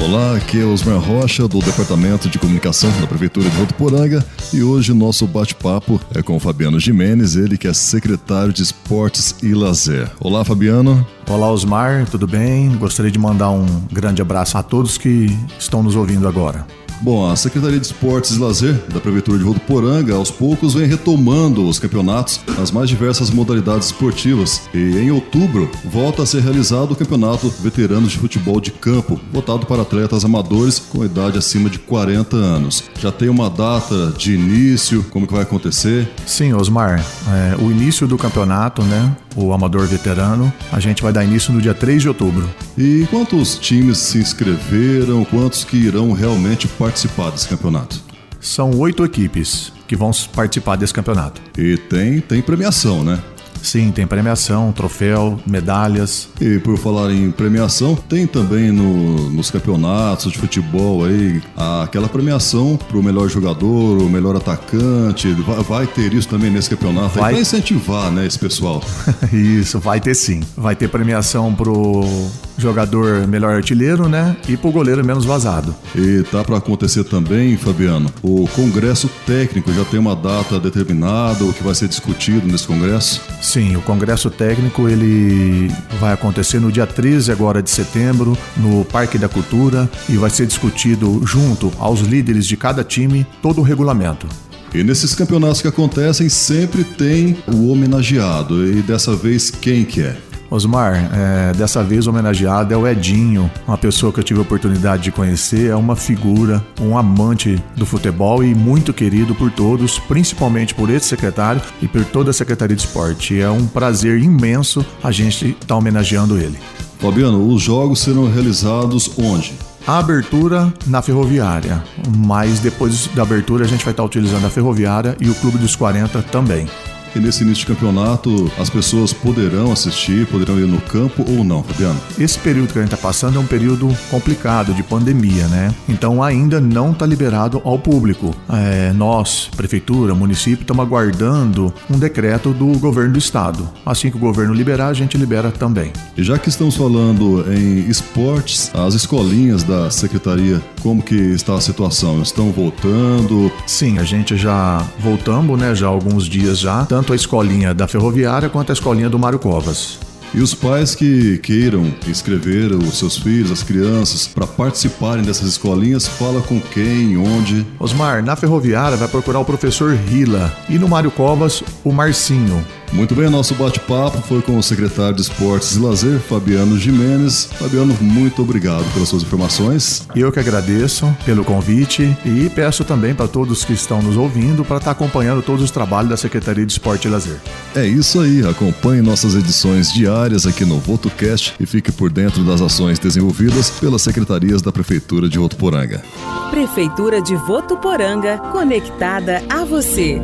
Olá, aqui é Osmar Rocha, do Departamento de Comunicação da Prefeitura de Votuporanga, e hoje nosso bate-papo é com o Fabiano Jimenez, ele que é secretário de Esportes e Lazer. Olá, Fabiano. Olá, Osmar, tudo bem? Gostaria de mandar um grande abraço a todos que estão nos ouvindo agora. Bom, a Secretaria de Esportes e Lazer da Prefeitura de Votuporanga aos poucos vem retomando os campeonatos nas mais diversas modalidades esportivas e em outubro volta a ser realizado o Campeonato Veteranos de Futebol de Campo, voltado para atletas amadores com idade acima de 40 anos. Já tem uma data de início, como que vai acontecer? Sim, Osmar, é, o início do campeonato, né, o amador veterano, a gente vai dar início no dia 3 de outubro. E quantos times se inscreveram, quantos que irão realmente participar participar desse campeonato? São oito equipes que vão participar desse campeonato. E tem, tem premiação, né? Sim, tem premiação, troféu, medalhas. E por falar em premiação, tem também no, nos campeonatos de futebol aí aquela premiação para o melhor jogador, o melhor atacante. Vai, vai ter isso também nesse campeonato vai, vai incentivar, né, esse pessoal. isso, vai ter sim. Vai ter premiação pro jogador melhor artilheiro, né? E pro goleiro menos vazado. E tá para acontecer também, Fabiano, o congresso técnico já tem uma data determinada, o que vai ser discutido nesse congresso? Sim, o congresso técnico ele vai acontecer no dia 13 agora de setembro, no Parque da Cultura, e vai ser discutido junto aos líderes de cada time todo o regulamento. E nesses campeonatos que acontecem sempre tem o homenageado. E dessa vez quem que é? Osmar, é, dessa vez homenageado é o Edinho, uma pessoa que eu tive a oportunidade de conhecer, é uma figura, um amante do futebol e muito querido por todos, principalmente por esse secretário e por toda a Secretaria de Esporte. É um prazer imenso a gente estar tá homenageando ele. Fabiano, os jogos serão realizados onde? A abertura na ferroviária, mas depois da abertura a gente vai estar utilizando a ferroviária e o Clube dos 40 também. E nesse início de campeonato, as pessoas poderão assistir, poderão ir no campo ou não, Fabiano? Esse período que a gente está passando é um período complicado de pandemia, né? Então ainda não está liberado ao público. É, nós, prefeitura, município, estamos aguardando um decreto do governo do estado. Assim que o governo liberar, a gente libera também. E já que estamos falando em esportes, as escolinhas da secretaria, como que está a situação? Estão voltando? Sim, a gente já voltamos, né? Já há alguns dias já tanto a escolinha da Ferroviária quanto a escolinha do Mário Covas. E os pais que queiram inscrever os seus filhos, as crianças, para participarem dessas escolinhas, fala com quem, onde? Osmar, na Ferroviária vai procurar o professor Rila e no Mário Covas, o Marcinho. Muito bem, nosso bate-papo foi com o secretário de Esportes e Lazer, Fabiano Jimenez. Fabiano, muito obrigado pelas suas informações. Eu que agradeço pelo convite e peço também para todos que estão nos ouvindo para estar tá acompanhando todos os trabalhos da Secretaria de Esporte e Lazer. É isso aí, acompanhe nossas edições diárias aqui no VotoCast e fique por dentro das ações desenvolvidas pelas secretarias da Prefeitura de Votuporanga. Prefeitura de Votuporanga, conectada a você.